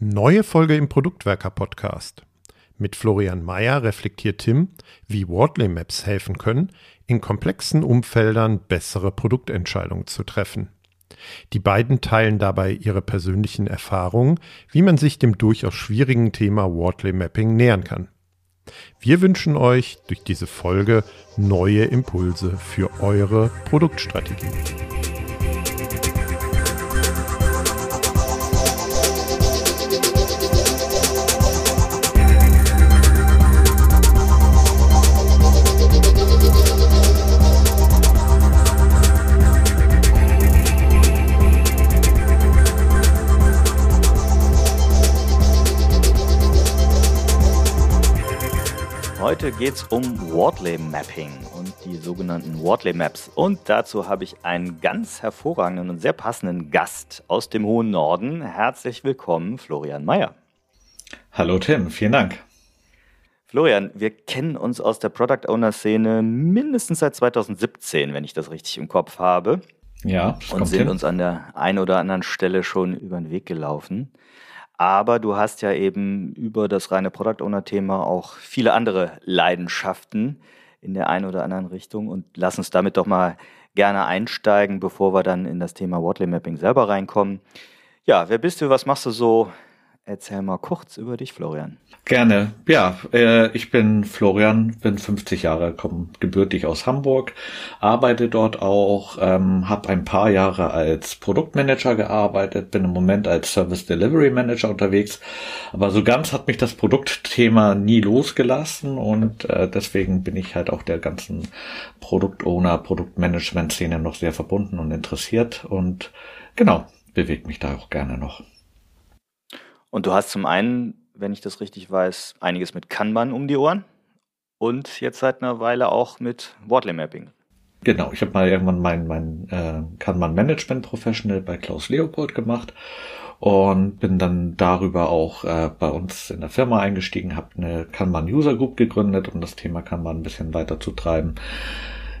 Neue Folge im Produktwerker Podcast. Mit Florian Mayer reflektiert Tim, wie Wordley Maps helfen können, in komplexen Umfeldern bessere Produktentscheidungen zu treffen. Die beiden teilen dabei ihre persönlichen Erfahrungen, wie man sich dem durchaus schwierigen Thema Wordley Mapping nähern kann. Wir wünschen euch durch diese Folge neue Impulse für eure Produktstrategie. Heute geht es um Wordley Mapping und die sogenannten Wordley Maps. Und dazu habe ich einen ganz hervorragenden und sehr passenden Gast aus dem hohen Norden. Herzlich willkommen, Florian Mayer. Hallo Tim, vielen Dank. Florian, wir kennen uns aus der Product Owner Szene mindestens seit 2017, wenn ich das richtig im Kopf habe. Ja, und sind hin. uns an der einen oder anderen Stelle schon über den Weg gelaufen. Aber du hast ja eben über das reine Product Owner Thema auch viele andere Leidenschaften in der einen oder anderen Richtung und lass uns damit doch mal gerne einsteigen, bevor wir dann in das Thema Wortley Mapping selber reinkommen. Ja, wer bist du, was machst du so? Erzähl mal kurz über dich, Florian. Gerne. Ja, äh, ich bin Florian, bin 50 Jahre, komme gebürtig aus Hamburg, arbeite dort auch, ähm, habe ein paar Jahre als Produktmanager gearbeitet, bin im Moment als Service Delivery Manager unterwegs, aber so ganz hat mich das Produktthema nie losgelassen und äh, deswegen bin ich halt auch der ganzen Produktowner, Produktmanagement-Szene noch sehr verbunden und interessiert und genau, bewegt mich da auch gerne noch. Und du hast zum einen, wenn ich das richtig weiß, einiges mit Kanban um die Ohren und jetzt seit einer Weile auch mit Wortley Mapping. Genau, ich habe mal irgendwann mein, mein äh, Kanban Management Professional bei Klaus Leopold gemacht und bin dann darüber auch äh, bei uns in der Firma eingestiegen, habe eine Kanban User Group gegründet, um das Thema Kanban ein bisschen weiter zu treiben.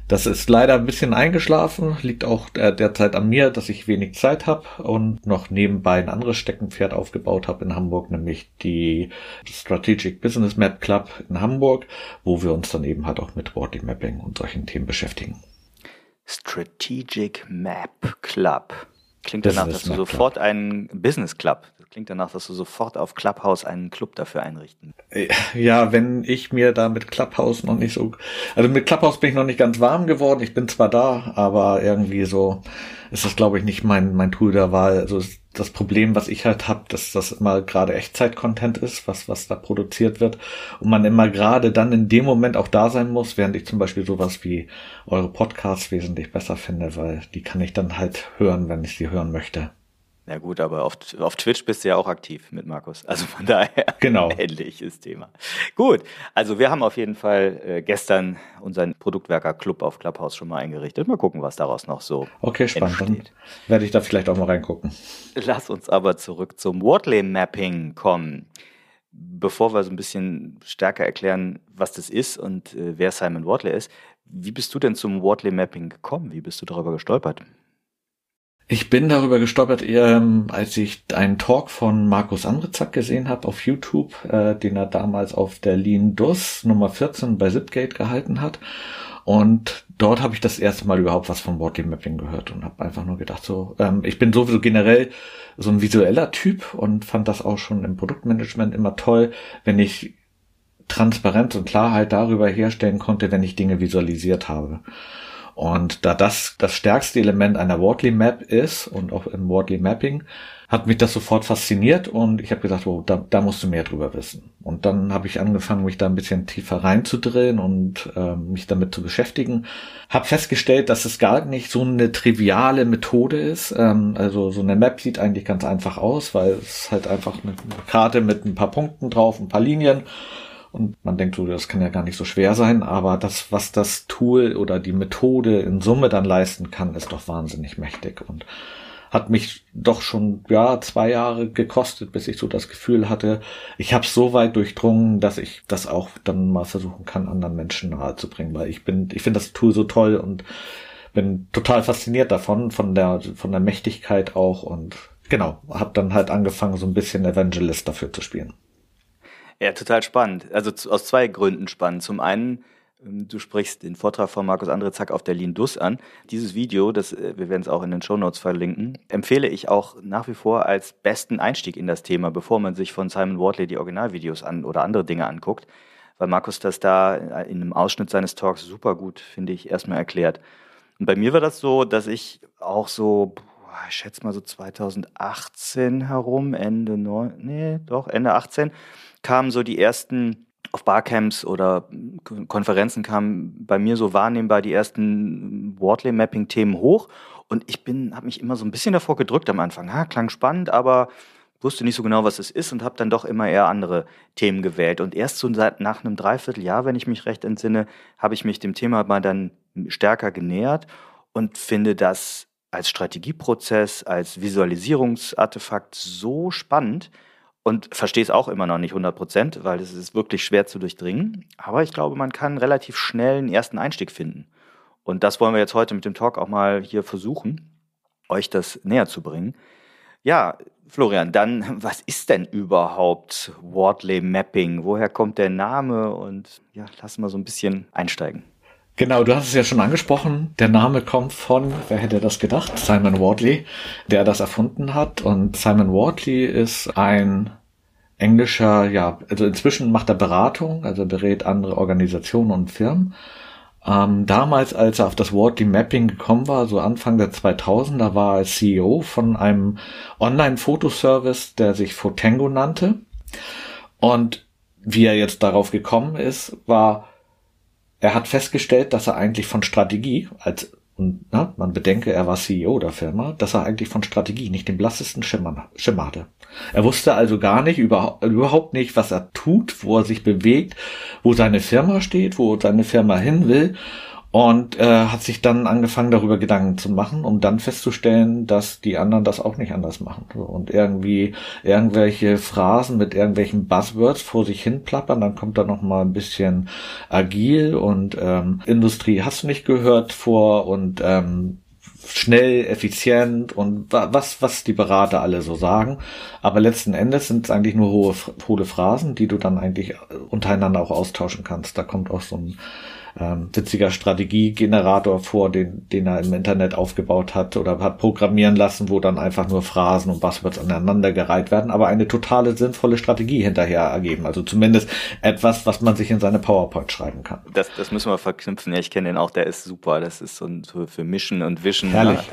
Das ist leider ein bisschen eingeschlafen, liegt auch derzeit an mir, dass ich wenig Zeit habe und noch nebenbei ein anderes Steckenpferd aufgebaut habe in Hamburg, nämlich die Strategic Business Map Club in Hamburg, wo wir uns dann eben halt auch mit Wordly Mapping und solchen Themen beschäftigen. Strategic Map Club. Klingt danach, dass du sofort einen Business Club klingt danach, dass du sofort auf Clubhouse einen Club dafür einrichten. Ja, wenn ich mir da mit Clubhouse noch nicht so, also mit Clubhouse bin ich noch nicht ganz warm geworden. Ich bin zwar da, aber irgendwie so ist das, glaube ich, nicht mein mein Tool der Wahl. Also das Problem, was ich halt habe, dass das immer gerade Echtzeit-Content ist, was was da produziert wird und man immer gerade dann in dem Moment auch da sein muss, während ich zum Beispiel sowas wie eure Podcasts wesentlich besser finde, weil die kann ich dann halt hören, wenn ich sie hören möchte. Na gut, aber auf, auf Twitch bist du ja auch aktiv mit Markus. Also von daher genau. ähnliches Thema. Gut, also wir haben auf jeden Fall äh, gestern unseren Produktwerker-Club auf Clubhouse schon mal eingerichtet. Mal gucken, was daraus noch so Okay, spannend. Entsteht. Dann werde ich da vielleicht auch mal reingucken. Lass uns aber zurück zum Wordley-Mapping kommen. Bevor wir so ein bisschen stärker erklären, was das ist und äh, wer Simon Wordley ist, wie bist du denn zum Wordley-Mapping gekommen? Wie bist du darüber gestolpert? Ich bin darüber gestolpert, ähm, als ich einen Talk von Markus Andrezack gesehen habe auf YouTube, äh, den er damals auf der Lean DUS Nummer 14 bei Zipgate gehalten hat. Und dort habe ich das erste Mal überhaupt was von Body Mapping gehört und habe einfach nur gedacht, so, ähm, ich bin sowieso generell so ein visueller Typ und fand das auch schon im Produktmanagement immer toll, wenn ich Transparenz und Klarheit darüber herstellen konnte, wenn ich Dinge visualisiert habe. Und da das das stärkste Element einer Wortly Map ist und auch im Wortly Mapping, hat mich das sofort fasziniert und ich habe gesagt, oh, da, da musst du mehr drüber wissen. Und dann habe ich angefangen, mich da ein bisschen tiefer reinzudrehen und ähm, mich damit zu beschäftigen. Habe festgestellt, dass es gar nicht so eine triviale Methode ist. Ähm, also so eine Map sieht eigentlich ganz einfach aus, weil es halt einfach eine Karte mit ein paar Punkten drauf, ein paar Linien und man denkt so, das kann ja gar nicht so schwer sein, aber das, was das Tool oder die Methode in Summe dann leisten kann, ist doch wahnsinnig mächtig und hat mich doch schon ja zwei Jahre gekostet, bis ich so das Gefühl hatte, ich habe so weit durchdrungen, dass ich das auch dann mal versuchen kann, anderen Menschen nahezubringen, weil ich bin, ich finde das Tool so toll und bin total fasziniert davon, von der von der Mächtigkeit auch und genau, habe dann halt angefangen, so ein bisschen Evangelist dafür zu spielen. Ja, total spannend. Also zu, aus zwei Gründen spannend. Zum einen, ähm, du sprichst den Vortrag von Markus Andrezak auf der Lean Dus an. Dieses Video, das, äh, wir werden es auch in den Show Notes verlinken, empfehle ich auch nach wie vor als besten Einstieg in das Thema, bevor man sich von Simon Wardley die Originalvideos an oder andere Dinge anguckt, weil Markus das da in einem Ausschnitt seines Talks super gut, finde ich, erstmal erklärt. Und bei mir war das so, dass ich auch so, ich schätze mal so 2018 herum, Ende 9, nee, doch, Ende 18, kamen so die ersten auf Barcamps oder Konferenzen kamen bei mir so wahrnehmbar die ersten Wordley-Mapping-Themen hoch. Und ich bin, habe mich immer so ein bisschen davor gedrückt am Anfang. Ha, klang spannend, aber wusste nicht so genau, was es ist und habe dann doch immer eher andere Themen gewählt. Und erst so nach einem Dreivierteljahr, wenn ich mich recht entsinne, habe ich mich dem Thema mal dann stärker genähert und finde das als Strategieprozess, als Visualisierungsartefakt so spannend, und verstehe es auch immer noch nicht 100 Prozent, weil es ist wirklich schwer zu durchdringen. Aber ich glaube, man kann relativ schnell einen ersten Einstieg finden. Und das wollen wir jetzt heute mit dem Talk auch mal hier versuchen, euch das näher zu bringen. Ja, Florian, dann, was ist denn überhaupt Wordley Mapping? Woher kommt der Name? Und ja, lass mal so ein bisschen einsteigen. Genau, du hast es ja schon angesprochen. Der Name kommt von, wer hätte das gedacht? Simon Wardley, der das erfunden hat. Und Simon Wardley ist ein englischer, ja, also inzwischen macht er Beratung, also berät andere Organisationen und Firmen. Ähm, damals, als er auf das Wordly Mapping gekommen war, so Anfang der 2000er, war er CEO von einem Online-Fotoservice, der sich Fotango nannte. Und wie er jetzt darauf gekommen ist, war, er hat festgestellt, dass er eigentlich von Strategie, als und na, man bedenke, er war CEO der Firma, dass er eigentlich von Strategie nicht den blassesten Schimmer, Schimmer hatte. Er wusste also gar nicht, über, überhaupt nicht, was er tut, wo er sich bewegt, wo seine Firma steht, wo seine Firma hin will und äh, hat sich dann angefangen darüber Gedanken zu machen, um dann festzustellen, dass die anderen das auch nicht anders machen und irgendwie irgendwelche Phrasen mit irgendwelchen Buzzwords vor sich hin plappern, dann kommt da noch mal ein bisschen agil und ähm, Industrie hast du nicht gehört vor und ähm, schnell, effizient und was, was die Berater alle so sagen. Aber letzten Endes sind es eigentlich nur hohe, hohle Phrasen, die du dann eigentlich untereinander auch austauschen kannst. Da kommt auch so ein ähm, witziger Strategiegenerator vor, den, den er im Internet aufgebaut hat oder hat programmieren lassen, wo dann einfach nur Phrasen und Buzzwords aneinandergereiht werden, aber eine totale sinnvolle Strategie hinterher ergeben. Also zumindest etwas, was man sich in seine PowerPoint schreiben kann. Das, das müssen wir verknüpfen. Ja, ich kenne den auch, der ist super. Das ist so ein, für, für Mission und Vision. Herrlich.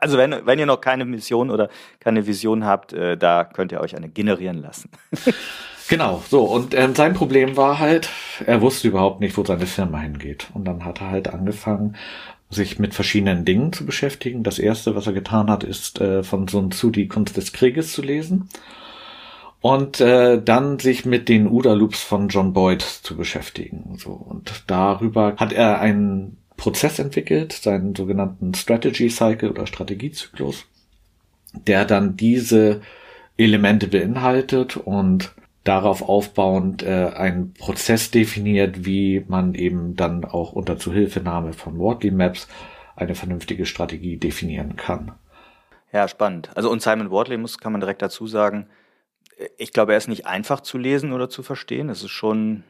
Also wenn, wenn ihr noch keine Mission oder keine Vision habt, äh, da könnt ihr euch eine generieren lassen. Genau, so. Und ähm, sein Problem war halt, er wusste überhaupt nicht, wo seine Firma hingeht. Und dann hat er halt angefangen, sich mit verschiedenen Dingen zu beschäftigen. Das erste, was er getan hat, ist äh, von Sun Tzu die Kunst des Krieges zu lesen. Und äh, dann sich mit den UDA-Loops von John Boyd zu beschäftigen. So. Und darüber hat er einen Prozess entwickelt, seinen sogenannten Strategy Cycle oder Strategiezyklus, der dann diese Elemente beinhaltet und darauf aufbauend äh, einen Prozess definiert, wie man eben dann auch unter Zuhilfenahme von Wordly Maps eine vernünftige Strategie definieren kann. Ja, spannend. Also und Simon Wardley muss, kann man direkt dazu sagen, ich glaube, er ist nicht einfach zu lesen oder zu verstehen. Es ist schon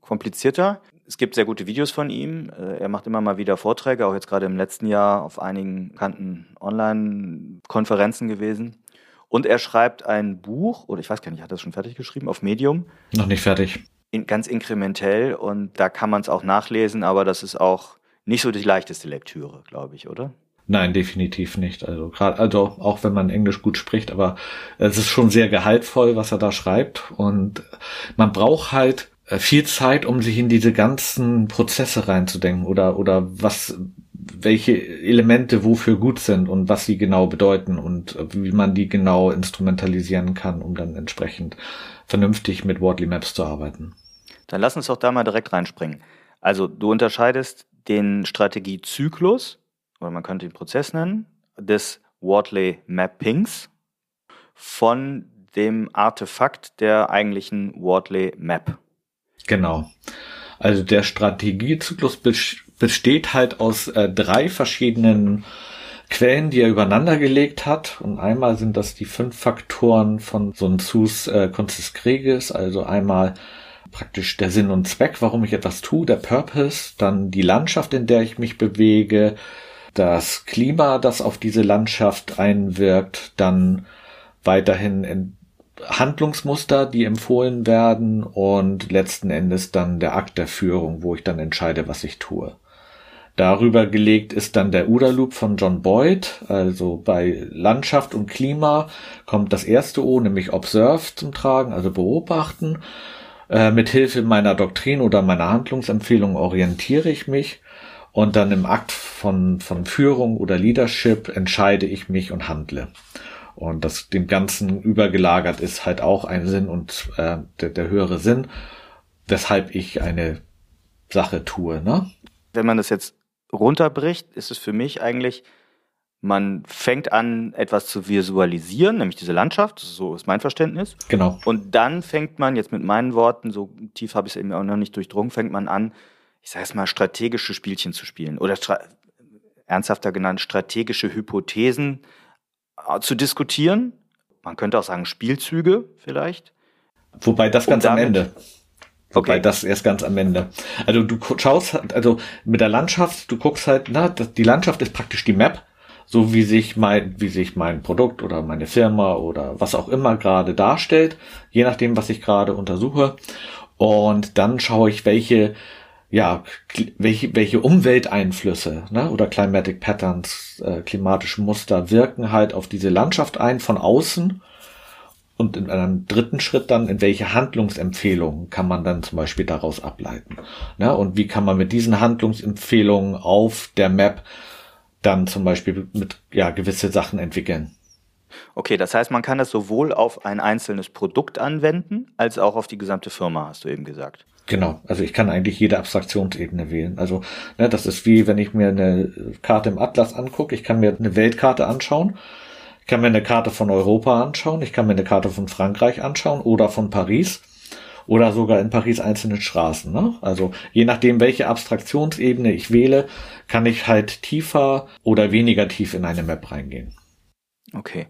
komplizierter. Es gibt sehr gute Videos von ihm. Äh, er macht immer mal wieder Vorträge, auch jetzt gerade im letzten Jahr auf einigen bekannten Online-Konferenzen gewesen. Und er schreibt ein Buch, oder ich weiß gar nicht, hat er das schon fertig geschrieben, auf Medium? Noch nicht fertig. In, ganz inkrementell und da kann man es auch nachlesen, aber das ist auch nicht so die leichteste Lektüre, glaube ich, oder? Nein, definitiv nicht. Also gerade, also auch wenn man Englisch gut spricht, aber es ist schon sehr gehaltvoll, was er da schreibt. Und man braucht halt äh, viel Zeit, um sich in diese ganzen Prozesse reinzudenken oder oder was welche Elemente wofür gut sind und was sie genau bedeuten und wie man die genau instrumentalisieren kann, um dann entsprechend vernünftig mit Wordly Maps zu arbeiten. Dann lass uns doch da mal direkt reinspringen. Also du unterscheidest den Strategiezyklus, oder man könnte den Prozess nennen, des Wordley Mappings von dem Artefakt der eigentlichen Wordley Map. Genau. Also der Strategiezyklus besteht halt aus äh, drei verschiedenen Quellen, die er übereinander gelegt hat. Und einmal sind das die fünf Faktoren von einem Sus äh, Kunst Krieges, also einmal praktisch der Sinn und Zweck, warum ich etwas tue, der Purpose, dann die Landschaft, in der ich mich bewege, das Klima, das auf diese Landschaft einwirkt, dann weiterhin Handlungsmuster, die empfohlen werden. Und letzten Endes dann der Akt der Führung, wo ich dann entscheide, was ich tue. Darüber gelegt ist dann der UDA Loop von John Boyd. Also bei Landschaft und Klima kommt das erste O, nämlich Observe zum Tragen, also beobachten. Äh, mit Hilfe meiner Doktrin oder meiner Handlungsempfehlung orientiere ich mich und dann im Akt von, von Führung oder Leadership entscheide ich mich und handle. Und das dem Ganzen übergelagert ist halt auch ein Sinn und äh, der, der höhere Sinn, weshalb ich eine Sache tue. Ne? Wenn man das jetzt runterbricht, ist es für mich eigentlich, man fängt an, etwas zu visualisieren, nämlich diese Landschaft, so ist mein Verständnis. Genau. Und dann fängt man, jetzt mit meinen Worten, so tief habe ich es eben auch noch nicht durchdrungen, fängt man an, ich sage es mal, strategische Spielchen zu spielen oder ernsthafter genannt, strategische Hypothesen äh, zu diskutieren. Man könnte auch sagen, Spielzüge vielleicht. Wobei das ganz am Ende. Wobei okay. das erst ganz am Ende. Also du schaust, also mit der Landschaft, du guckst halt, na, die Landschaft ist praktisch die Map, so wie sich mein, wie sich mein Produkt oder meine Firma oder was auch immer gerade darstellt, je nachdem, was ich gerade untersuche. Und dann schaue ich, welche, ja, welche, welche Umwelteinflüsse ne, oder Climatic Patterns, äh, klimatische Muster wirken halt auf diese Landschaft ein von außen und in einem dritten Schritt dann, in welche Handlungsempfehlungen kann man dann zum Beispiel daraus ableiten? Ne? Und wie kann man mit diesen Handlungsempfehlungen auf der Map dann zum Beispiel mit ja, gewisse Sachen entwickeln? Okay, das heißt, man kann das sowohl auf ein einzelnes Produkt anwenden, als auch auf die gesamte Firma, hast du eben gesagt. Genau, also ich kann eigentlich jede Abstraktionsebene wählen. Also ne, das ist wie, wenn ich mir eine Karte im Atlas angucke, ich kann mir eine Weltkarte anschauen kann mir eine Karte von Europa anschauen, ich kann mir eine Karte von Frankreich anschauen oder von Paris oder sogar in Paris einzelne Straßen. Ne? Also je nachdem, welche Abstraktionsebene ich wähle, kann ich halt tiefer oder weniger tief in eine Map reingehen. Okay.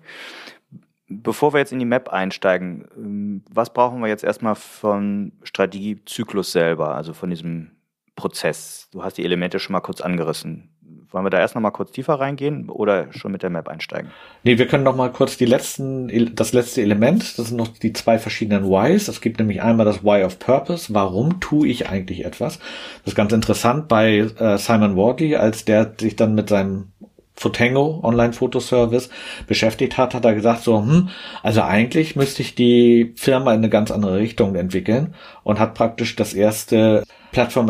Bevor wir jetzt in die Map einsteigen, ähm, was brauchen wir jetzt erstmal vom Strategiezyklus selber, also von diesem Prozess? Du hast die Elemente schon mal kurz angerissen. Wollen wir da erst noch mal kurz tiefer reingehen oder schon mit der Map einsteigen? Nee, wir können noch mal kurz die letzten, das letzte Element, das sind noch die zwei verschiedenen Whys. Es gibt nämlich einmal das Why of Purpose. Warum tue ich eigentlich etwas? Das ist ganz interessant bei äh, Simon Wardley, als der sich dann mit seinem Fotango Online-Fotoservice beschäftigt hat, hat er gesagt so, hm, also eigentlich müsste ich die Firma in eine ganz andere Richtung entwickeln und hat praktisch das erste Platform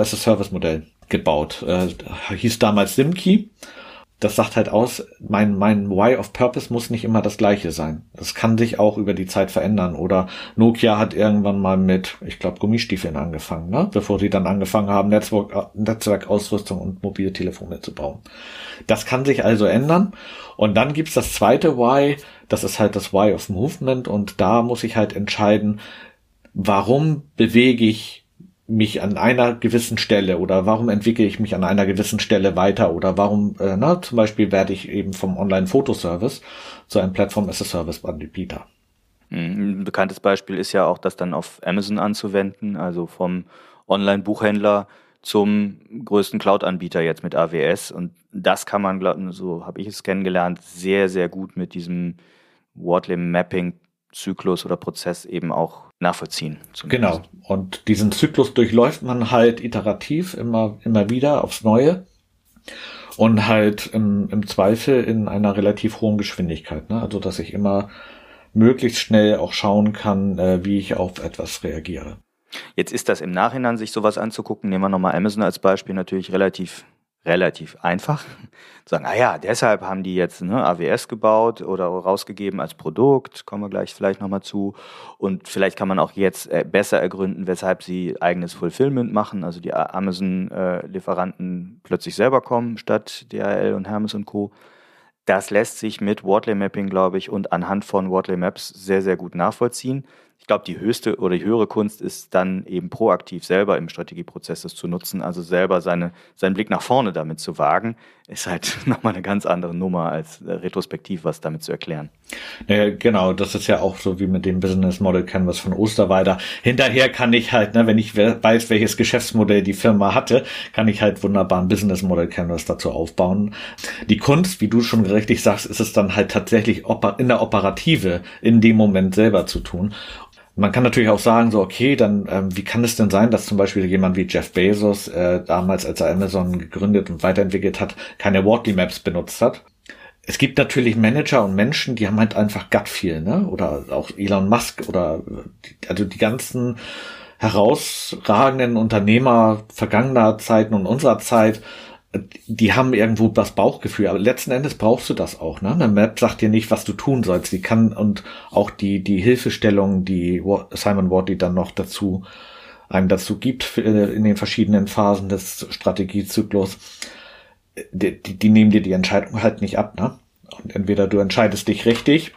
gebaut. Äh, hieß damals SimKey. Das sagt halt aus, mein, mein Why of Purpose muss nicht immer das gleiche sein. Das kann sich auch über die Zeit verändern. Oder Nokia hat irgendwann mal mit, ich glaube, Gummistiefeln angefangen, ne? bevor sie dann angefangen haben, Netzwerk, Netzwerkausrüstung und mobile Telefone zu bauen. Das kann sich also ändern. Und dann gibt's das zweite Why, das ist halt das Why of Movement. Und da muss ich halt entscheiden, warum bewege ich mich an einer gewissen Stelle oder warum entwickle ich mich an einer gewissen Stelle weiter oder warum, äh, na, zum Beispiel werde ich eben vom Online-Fotoservice zu einem Plattform-as-a-Service-Anbieter. Ein bekanntes Beispiel ist ja auch, das dann auf Amazon anzuwenden, also vom Online-Buchhändler zum größten Cloud-Anbieter jetzt mit AWS. Und das kann man, so habe ich es kennengelernt, sehr, sehr gut mit diesem Wordley-Mapping-Zyklus oder Prozess eben auch nachvollziehen. Zumindest. Genau. Und diesen Zyklus durchläuft man halt iterativ immer, immer wieder aufs Neue. Und halt im, im Zweifel in einer relativ hohen Geschwindigkeit. Ne? Also, dass ich immer möglichst schnell auch schauen kann, äh, wie ich auf etwas reagiere. Jetzt ist das im Nachhinein, sich sowas anzugucken, nehmen wir nochmal Amazon als Beispiel, natürlich relativ relativ einfach. Sagen, ah ja, deshalb haben die jetzt ne, AWS gebaut oder rausgegeben als Produkt, kommen wir gleich vielleicht nochmal zu. Und vielleicht kann man auch jetzt äh, besser ergründen, weshalb sie eigenes Fulfillment machen, also die Amazon-Lieferanten plötzlich selber kommen, statt DHL und Hermes und Co. Das lässt sich mit Wortley Mapping, glaube ich, und anhand von Wortley Maps sehr, sehr gut nachvollziehen. Ich glaube, die höchste oder die höhere Kunst ist dann eben proaktiv selber im Strategieprozess das zu nutzen, also selber seine, seinen Blick nach vorne damit zu wagen, ist halt nochmal eine ganz andere Nummer als äh, retrospektiv was damit zu erklären. Ja, genau, das ist ja auch so wie mit dem Business Model Canvas von Osterweider. Hinterher kann ich halt, ne, wenn ich weiß, welches Geschäftsmodell die Firma hatte, kann ich halt wunderbar ein Business Model Canvas dazu aufbauen. Die Kunst, wie du schon richtig sagst, ist es dann halt tatsächlich in der Operative in dem Moment selber zu tun. Man kann natürlich auch sagen, so, okay, dann, ähm, wie kann es denn sein, dass zum Beispiel jemand wie Jeff Bezos äh, damals, als er Amazon gegründet und weiterentwickelt hat, keine Wortly Maps benutzt hat? Es gibt natürlich Manager und Menschen, die haben halt einfach Gut Feel, ne? Oder auch Elon Musk oder also die ganzen herausragenden Unternehmer vergangener Zeiten und unserer Zeit, die haben irgendwo das Bauchgefühl, aber letzten Endes brauchst du das auch. Ne? Eine Map sagt dir nicht, was du tun sollst. Die kann und auch die die Hilfestellung, die Simon Wardley dann noch dazu einem dazu gibt in den verschiedenen Phasen des Strategiezyklus, die, die, die nehmen dir die Entscheidung halt nicht ab. Ne? Und entweder du entscheidest dich richtig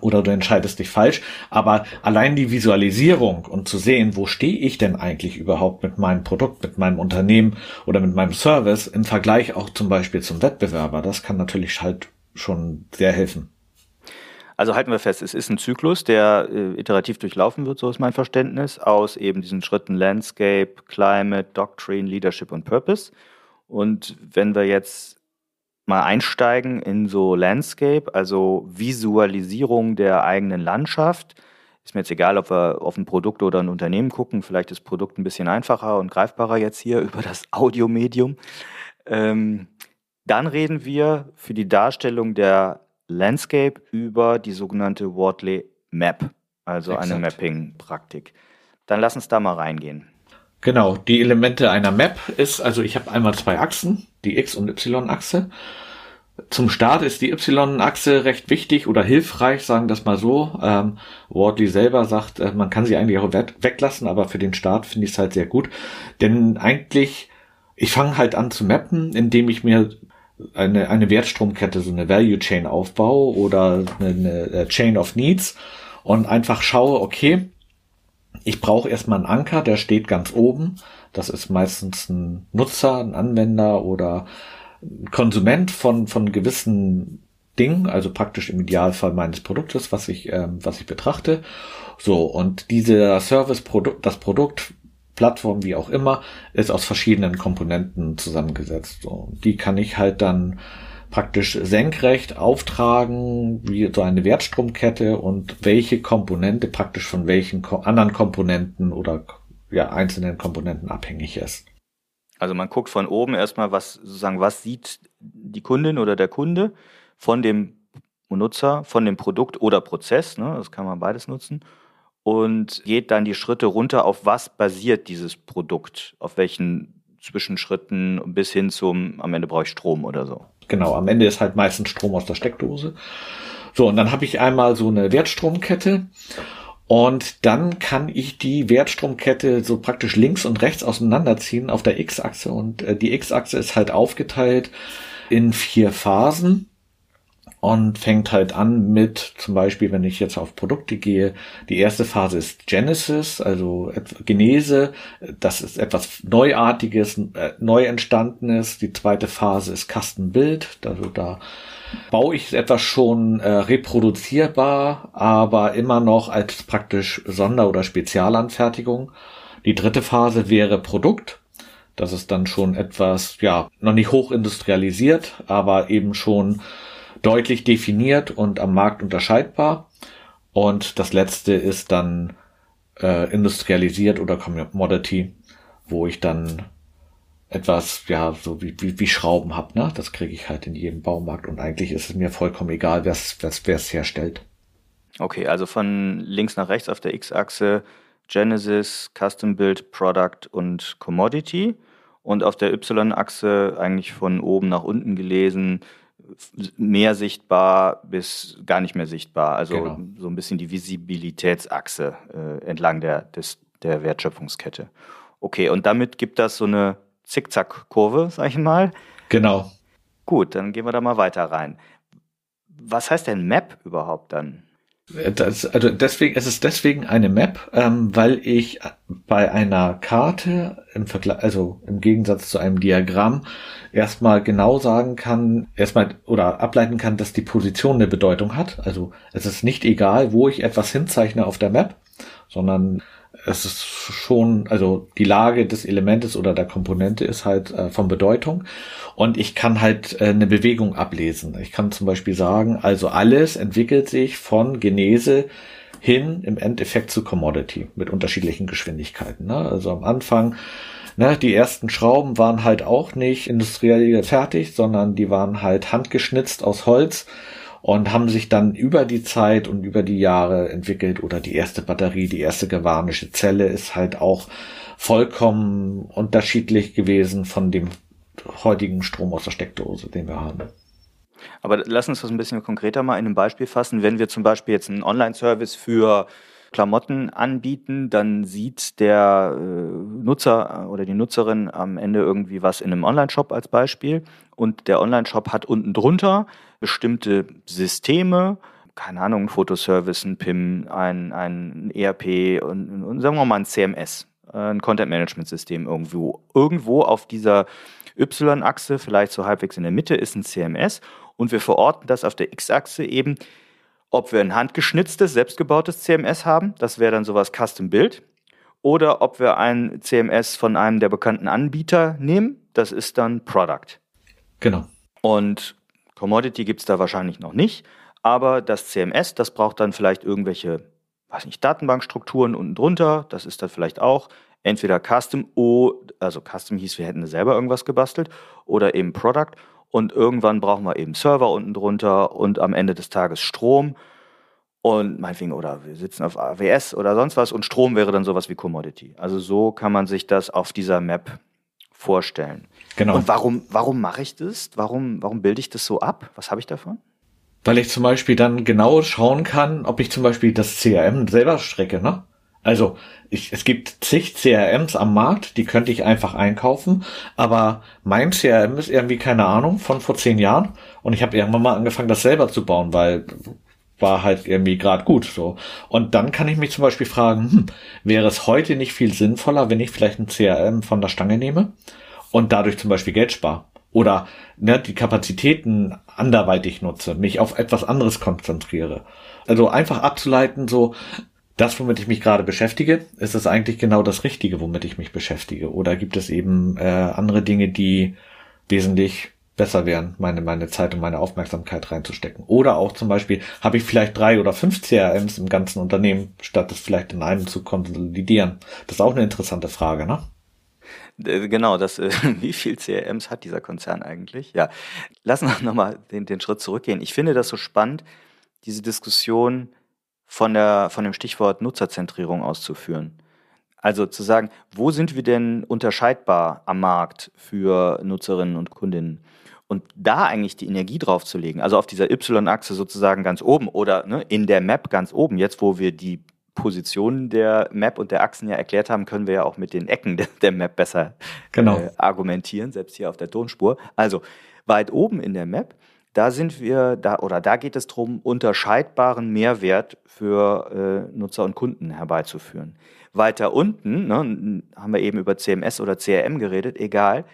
oder du entscheidest dich falsch. Aber allein die Visualisierung und zu sehen, wo stehe ich denn eigentlich überhaupt mit meinem Produkt, mit meinem Unternehmen oder mit meinem Service im Vergleich auch zum Beispiel zum Wettbewerber, das kann natürlich halt schon sehr helfen. Also halten wir fest, es ist ein Zyklus, der äh, iterativ durchlaufen wird, so ist mein Verständnis, aus eben diesen Schritten Landscape, Climate, Doctrine, Leadership und Purpose. Und wenn wir jetzt mal einsteigen in so Landscape, also Visualisierung der eigenen Landschaft. Ist mir jetzt egal, ob wir auf ein Produkt oder ein Unternehmen gucken. Vielleicht ist das Produkt ein bisschen einfacher und greifbarer jetzt hier über das Audiomedium. Ähm, dann reden wir für die Darstellung der Landscape über die sogenannte Wortley Map, also Exakt. eine Mapping-Praktik. Dann lass uns da mal reingehen. Genau, die Elemente einer Map ist, also ich habe einmal zwei Achsen, die X- und Y-Achse. Zum Start ist die Y-Achse recht wichtig oder hilfreich, sagen das mal so. Ähm, Wardley selber sagt, äh, man kann sie eigentlich auch weglassen, aber für den Start finde ich es halt sehr gut. Denn eigentlich, ich fange halt an zu mappen, indem ich mir eine, eine Wertstromkette, so eine Value Chain aufbaue oder eine, eine äh, Chain of Needs und einfach schaue, okay, ich brauche erstmal einen Anker, der steht ganz oben. Das ist meistens ein Nutzer, ein Anwender oder ein Konsument von, von gewissen Dingen, also praktisch im Idealfall meines Produktes, was ich, ähm, was ich betrachte. So, und dieser Service, Produkt, das Produkt, Plattform, wie auch immer, ist aus verschiedenen Komponenten zusammengesetzt. So, die kann ich halt dann praktisch senkrecht auftragen, wie so eine Wertstromkette und welche Komponente praktisch von welchen anderen Komponenten oder ja, einzelnen Komponenten abhängig ist. Also man guckt von oben erstmal, was sozusagen, was sieht die Kundin oder der Kunde von dem Nutzer, von dem Produkt oder Prozess, ne, das kann man beides nutzen, und geht dann die Schritte runter, auf was basiert dieses Produkt, auf welchen Zwischenschritten bis hin zum, am Ende brauche ich Strom oder so. Genau, am Ende ist halt meistens Strom aus der Steckdose. So, und dann habe ich einmal so eine Wertstromkette und dann kann ich die Wertstromkette so praktisch links und rechts auseinanderziehen auf der X-Achse und äh, die X-Achse ist halt aufgeteilt in vier Phasen und fängt halt an mit, zum Beispiel, wenn ich jetzt auf Produkte gehe, die erste Phase ist Genesis, also Genese, das ist etwas Neuartiges, äh, neu entstandenes. Die zweite Phase ist Custom Build, also da baue ich etwas schon äh, reproduzierbar, aber immer noch als praktisch Sonder- oder Spezialanfertigung. Die dritte Phase wäre Produkt. Das ist dann schon etwas, ja, noch nicht hochindustrialisiert, aber eben schon deutlich definiert und am Markt unterscheidbar. Und das letzte ist dann äh, industrialisiert oder Commodity, wo ich dann etwas, ja, so wie, wie, wie Schrauben hab, ne? Das kriege ich halt in jedem Baumarkt und eigentlich ist es mir vollkommen egal, wer es herstellt. Okay, also von links nach rechts auf der X-Achse Genesis, Custom Build, Product und Commodity und auf der Y-Achse eigentlich von oben nach unten gelesen mehr sichtbar bis gar nicht mehr sichtbar. Also genau. so ein bisschen die Visibilitätsachse äh, entlang der, des, der Wertschöpfungskette. Okay, und damit gibt das so eine Zickzack-Kurve, sag ich mal. Genau. Gut, dann gehen wir da mal weiter rein. Was heißt denn Map überhaupt dann? Das, also deswegen, es ist deswegen eine Map, ähm, weil ich bei einer Karte im Vergleich, also im Gegensatz zu einem Diagramm erstmal genau sagen kann, erstmal oder ableiten kann, dass die Position eine Bedeutung hat. Also es ist nicht egal, wo ich etwas hinzeichne auf der Map, sondern es ist schon, also die Lage des Elementes oder der Komponente ist halt äh, von Bedeutung und ich kann halt äh, eine Bewegung ablesen. Ich kann zum Beispiel sagen, also alles entwickelt sich von Genese hin im Endeffekt zu Commodity mit unterschiedlichen Geschwindigkeiten. Ne? Also am Anfang, ne, die ersten Schrauben waren halt auch nicht industriell fertig, sondern die waren halt handgeschnitzt aus Holz und haben sich dann über die Zeit und über die Jahre entwickelt oder die erste Batterie, die erste galvanische Zelle ist halt auch vollkommen unterschiedlich gewesen von dem heutigen Strom aus der Steckdose, den wir haben. Aber lass uns das ein bisschen konkreter mal in einem Beispiel fassen. Wenn wir zum Beispiel jetzt einen Online-Service für Klamotten anbieten, dann sieht der äh, Nutzer oder die Nutzerin am Ende irgendwie was in einem Online-Shop als Beispiel und der Online-Shop hat unten drunter bestimmte Systeme, keine Ahnung, ein Fotoservice, ein PIM, ein, ein ERP und, und sagen wir mal ein CMS, äh, ein Content-Management-System irgendwo. Irgendwo auf dieser Y-Achse, vielleicht so halbwegs in der Mitte, ist ein CMS und wir verorten das auf der X-Achse eben, ob wir ein handgeschnitztes, selbstgebautes CMS haben, das wäre dann sowas Custom Build, oder ob wir ein CMS von einem der bekannten Anbieter nehmen, das ist dann Product. Genau. Und Commodity gibt es da wahrscheinlich noch nicht, aber das CMS, das braucht dann vielleicht irgendwelche, weiß nicht, Datenbankstrukturen unten drunter, das ist dann vielleicht auch entweder Custom, also Custom hieß, wir hätten selber irgendwas gebastelt, oder eben Product und irgendwann brauchen wir eben Server unten drunter und am Ende des Tages Strom und meinetwegen, oder wir sitzen auf AWS oder sonst was und Strom wäre dann sowas wie Commodity. Also so kann man sich das auf dieser Map vorstellen. Genau. Und warum, warum mache ich das? Warum, warum bilde ich das so ab? Was habe ich davon? Weil ich zum Beispiel dann genau schauen kann, ob ich zum Beispiel das CRM selber strecke, ne? Also, ich, es gibt zig CRMs am Markt, die könnte ich einfach einkaufen, aber mein CRM ist irgendwie keine Ahnung von vor zehn Jahren und ich habe irgendwann mal angefangen, das selber zu bauen, weil war halt irgendwie gerade gut so. Und dann kann ich mich zum Beispiel fragen, hm, wäre es heute nicht viel sinnvoller, wenn ich vielleicht ein CRM von der Stange nehme und dadurch zum Beispiel Geld spare. Oder ne, die Kapazitäten anderweitig nutze, mich auf etwas anderes konzentriere. Also einfach abzuleiten, so, das, womit ich mich gerade beschäftige, ist es eigentlich genau das Richtige, womit ich mich beschäftige? Oder gibt es eben äh, andere Dinge, die wesentlich besser wären, meine, meine Zeit und meine Aufmerksamkeit reinzustecken? Oder auch zum Beispiel, habe ich vielleicht drei oder fünf CRMs im ganzen Unternehmen, statt es vielleicht in einem zu konsolidieren? Das ist auch eine interessante Frage, ne? Genau, das, äh, wie viel CRMs hat dieser Konzern eigentlich? Ja, lassen wir nochmal den, den Schritt zurückgehen. Ich finde das so spannend, diese Diskussion von, der, von dem Stichwort Nutzerzentrierung auszuführen. Also zu sagen, wo sind wir denn unterscheidbar am Markt für Nutzerinnen und Kundinnen? Und da eigentlich die Energie drauf zu legen, also auf dieser Y-Achse sozusagen ganz oben oder ne, in der Map ganz oben, jetzt wo wir die Positionen der Map und der Achsen ja erklärt haben, können wir ja auch mit den Ecken der Map besser genau. äh, argumentieren, selbst hier auf der Tonspur. Also weit oben in der Map, da sind wir, da oder da geht es darum, unterscheidbaren Mehrwert für äh, Nutzer und Kunden herbeizuführen. Weiter unten, ne, haben wir eben über CMS oder CRM geredet, egal,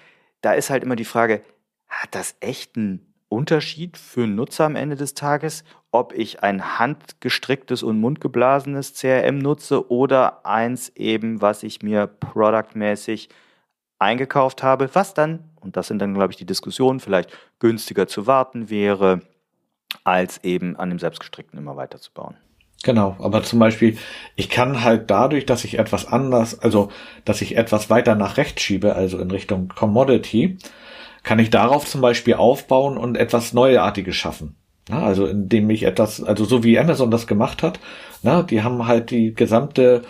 da ist halt immer die Frage, hat das echt einen Unterschied für einen Nutzer am Ende des Tages, ob ich ein handgestricktes und mundgeblasenes CRM nutze oder eins eben, was ich mir produktmäßig eingekauft habe, was dann, und das sind dann, glaube ich, die Diskussionen, vielleicht günstiger zu warten wäre, als eben an dem selbstgestrickten immer weiterzubauen. Genau, aber zum Beispiel, ich kann halt dadurch, dass ich etwas anders, also dass ich etwas weiter nach rechts schiebe, also in Richtung Commodity, kann ich darauf zum Beispiel aufbauen und etwas Neuartiges schaffen. Na, also indem ich etwas, also so wie Amazon das gemacht hat, na, die haben halt die gesamte,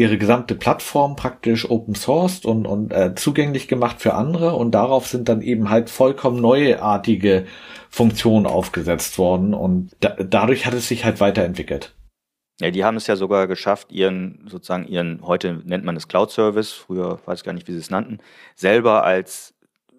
ihre gesamte Plattform praktisch open sourced und, und äh, zugänglich gemacht für andere und darauf sind dann eben halt vollkommen neuartige Funktionen aufgesetzt worden und da, dadurch hat es sich halt weiterentwickelt. Ja, die haben es ja sogar geschafft, ihren, sozusagen ihren, heute nennt man es Cloud Service, früher weiß ich gar nicht, wie sie es nannten, selber als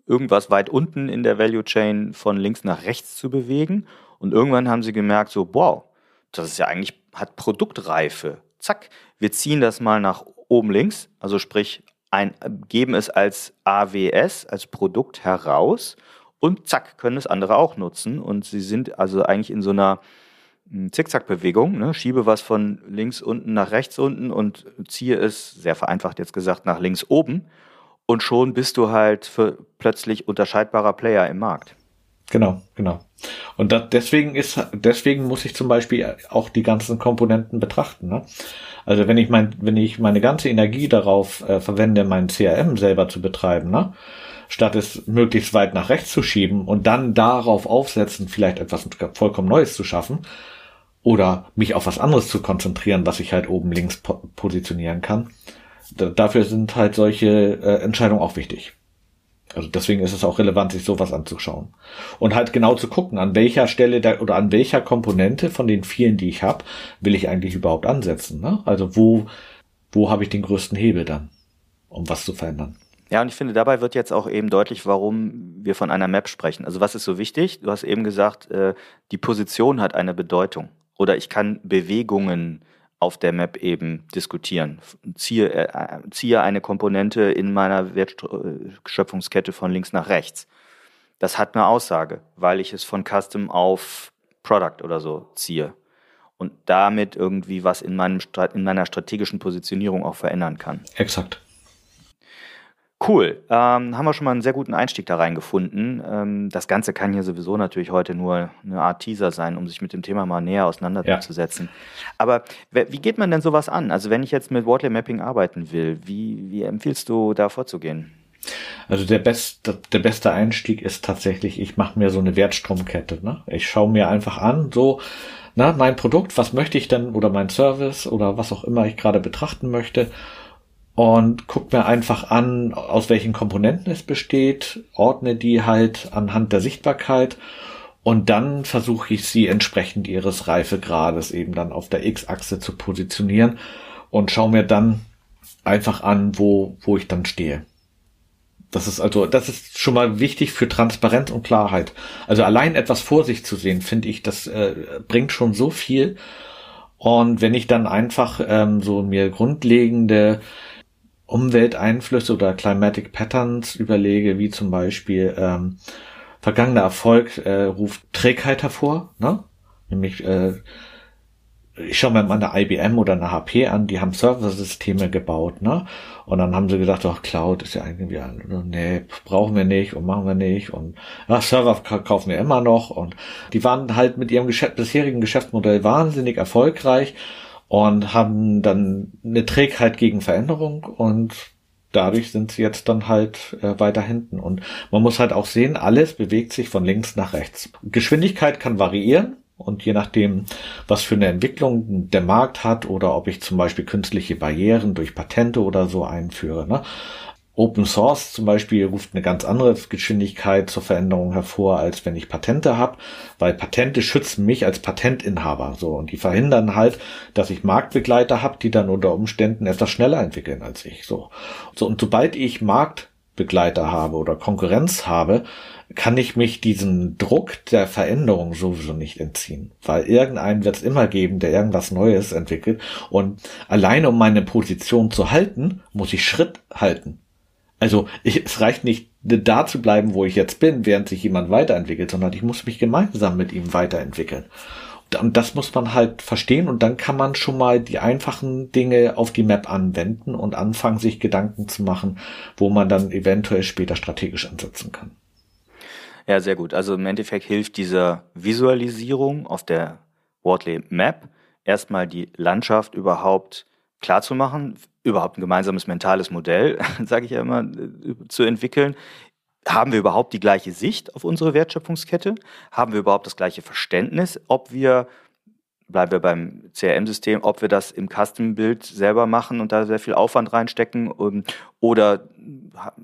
irgendwas weit unten in der Value Chain von links nach rechts zu bewegen. Und irgendwann haben sie gemerkt, so, wow, das ist ja eigentlich hat Produktreife. Zack, wir ziehen das mal nach oben links, also sprich, ein, geben es als AWS, als Produkt heraus und zack, können es andere auch nutzen. Und sie sind also eigentlich in so einer hm, Zickzackbewegung, ne? schiebe was von links unten nach rechts unten und ziehe es, sehr vereinfacht jetzt gesagt, nach links oben. Und schon bist du halt für plötzlich unterscheidbarer Player im Markt. Genau, genau. Und das, deswegen ist, deswegen muss ich zum Beispiel auch die ganzen Komponenten betrachten. Ne? Also wenn ich mein, wenn ich meine ganze Energie darauf äh, verwende, mein CRM selber zu betreiben, ne? statt es möglichst weit nach rechts zu schieben und dann darauf aufsetzen, vielleicht etwas vollkommen Neues zu schaffen oder mich auf was anderes zu konzentrieren, was ich halt oben links po positionieren kann. Da, dafür sind halt solche äh, Entscheidungen auch wichtig. Also deswegen ist es auch relevant, sich sowas anzuschauen. Und halt genau zu gucken, an welcher Stelle da, oder an welcher Komponente von den vielen, die ich habe, will ich eigentlich überhaupt ansetzen. Ne? Also wo, wo habe ich den größten Hebel dann, um was zu verändern. Ja, und ich finde, dabei wird jetzt auch eben deutlich, warum wir von einer Map sprechen. Also was ist so wichtig? Du hast eben gesagt, äh, die Position hat eine Bedeutung. Oder ich kann Bewegungen auf der Map eben diskutieren. Ziehe, äh, ziehe eine Komponente in meiner Wertschöpfungskette von links nach rechts. Das hat eine Aussage, weil ich es von Custom auf Product oder so ziehe und damit irgendwie was in, meinem, in meiner strategischen Positionierung auch verändern kann. Exakt. Cool. Ähm, haben wir schon mal einen sehr guten Einstieg da reingefunden. Ähm, das Ganze kann hier sowieso natürlich heute nur eine Art Teaser sein, um sich mit dem Thema mal näher auseinanderzusetzen. Ja. Aber wie geht man denn sowas an? Also wenn ich jetzt mit Wortley Mapping arbeiten will, wie, wie empfiehlst du da vorzugehen? Also der beste, der beste Einstieg ist tatsächlich, ich mache mir so eine Wertstromkette. Ne? Ich schaue mir einfach an, so, na, mein Produkt, was möchte ich denn, oder mein Service oder was auch immer ich gerade betrachten möchte und guck mir einfach an, aus welchen Komponenten es besteht, ordne die halt anhand der Sichtbarkeit und dann versuche ich sie entsprechend ihres Reifegrades eben dann auf der X-Achse zu positionieren und schaue mir dann einfach an, wo, wo ich dann stehe. Das ist also, das ist schon mal wichtig für Transparenz und Klarheit. Also allein etwas vor sich zu sehen, finde ich, das äh, bringt schon so viel. Und wenn ich dann einfach ähm, so mir grundlegende Umwelteinflüsse oder Climatic Patterns überlege, wie zum Beispiel ähm, vergangener Erfolg äh, ruft Trägheit hervor, ne? Nämlich äh, ich schaue mir mal eine IBM oder eine HP an, die haben Serversysteme gebaut, ne? Und dann haben sie gesagt, ach, Cloud ist ja irgendwie, nee, brauchen wir nicht und machen wir nicht und ja, Server kaufen wir immer noch und die waren halt mit ihrem Geschäft, bisherigen Geschäftsmodell wahnsinnig erfolgreich und haben dann eine Trägheit gegen Veränderung und dadurch sind sie jetzt dann halt äh, weiter hinten. Und man muss halt auch sehen, alles bewegt sich von links nach rechts. Geschwindigkeit kann variieren. Und je nachdem, was für eine Entwicklung der Markt hat oder ob ich zum Beispiel künstliche Barrieren durch Patente oder so einführe, ne, Open Source zum Beispiel ruft eine ganz andere Geschwindigkeit zur Veränderung hervor, als wenn ich Patente habe, weil Patente schützen mich als Patentinhaber so und die verhindern halt, dass ich Marktbegleiter habe, die dann unter Umständen etwas schneller entwickeln als ich. So, so und sobald ich Marktbegleiter habe oder Konkurrenz habe, kann ich mich diesen Druck der Veränderung sowieso nicht entziehen, weil irgendeinen wird es immer geben, der irgendwas Neues entwickelt und alleine um meine Position zu halten, muss ich Schritt halten. Also ich, es reicht nicht, da zu bleiben, wo ich jetzt bin, während sich jemand weiterentwickelt, sondern ich muss mich gemeinsam mit ihm weiterentwickeln. Und das muss man halt verstehen und dann kann man schon mal die einfachen Dinge auf die Map anwenden und anfangen, sich Gedanken zu machen, wo man dann eventuell später strategisch ansetzen kann. Ja, sehr gut. Also im Endeffekt hilft diese Visualisierung auf der Wortley Map erstmal die Landschaft überhaupt klar zu machen, überhaupt ein gemeinsames mentales Modell, sage ich ja immer, zu entwickeln. Haben wir überhaupt die gleiche Sicht auf unsere Wertschöpfungskette? Haben wir überhaupt das gleiche Verständnis, ob wir, bleiben wir beim CRM-System, ob wir das im Custom-Bild selber machen und da sehr viel Aufwand reinstecken? Ähm, oder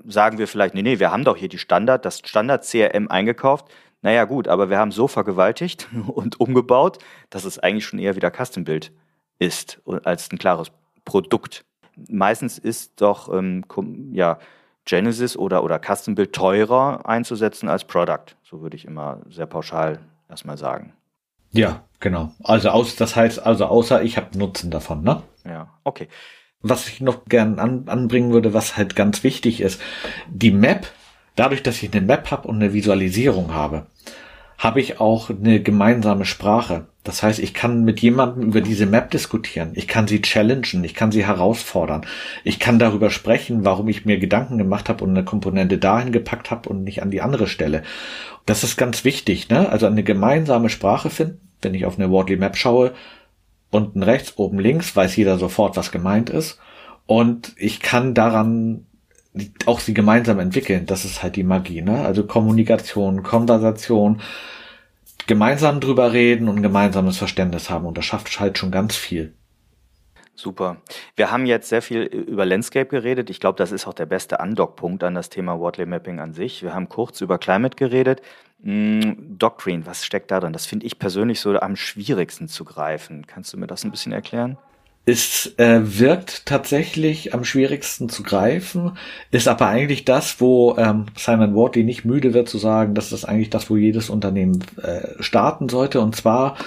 sagen wir vielleicht, nee, nee, wir haben doch hier die Standard, das Standard-CRM eingekauft. Naja, gut, aber wir haben so vergewaltigt und umgebaut, dass es eigentlich schon eher wieder Custom-Bild ist als ein klares Produkt. Meistens ist doch ähm, ja, Genesis oder, oder Custom Build teurer einzusetzen als Product. So würde ich immer sehr pauschal erstmal sagen. Ja, genau. Also aus, das heißt also außer ich habe Nutzen davon, ne? Ja, okay. Was ich noch gern an, anbringen würde, was halt ganz wichtig ist, die Map, dadurch, dass ich eine Map habe und eine Visualisierung habe, habe ich auch eine gemeinsame Sprache. Das heißt, ich kann mit jemandem über diese Map diskutieren. Ich kann sie challengen. Ich kann sie herausfordern. Ich kann darüber sprechen, warum ich mir Gedanken gemacht habe und eine Komponente dahin gepackt habe und nicht an die andere Stelle. Das ist ganz wichtig, ne? Also eine gemeinsame Sprache finden. Wenn ich auf eine Wordly Map schaue, unten rechts, oben links, weiß jeder sofort, was gemeint ist. Und ich kann daran auch sie gemeinsam entwickeln. Das ist halt die Magie, ne? Also Kommunikation, Konversation, gemeinsam drüber reden und gemeinsames Verständnis haben. Und das schafft halt schon ganz viel. Super. Wir haben jetzt sehr viel über Landscape geredet. Ich glaube, das ist auch der beste Andockpunkt an das Thema Wortley Mapping an sich. Wir haben kurz über Climate geredet. Mm, Doctrine, was steckt da drin? Das finde ich persönlich so am schwierigsten zu greifen. Kannst du mir das ein bisschen erklären? Es äh, wirkt tatsächlich am schwierigsten zu greifen, ist aber eigentlich das, wo ähm, Simon Wortley nicht müde wird zu sagen, dass das eigentlich das, wo jedes Unternehmen äh, starten sollte. Und zwar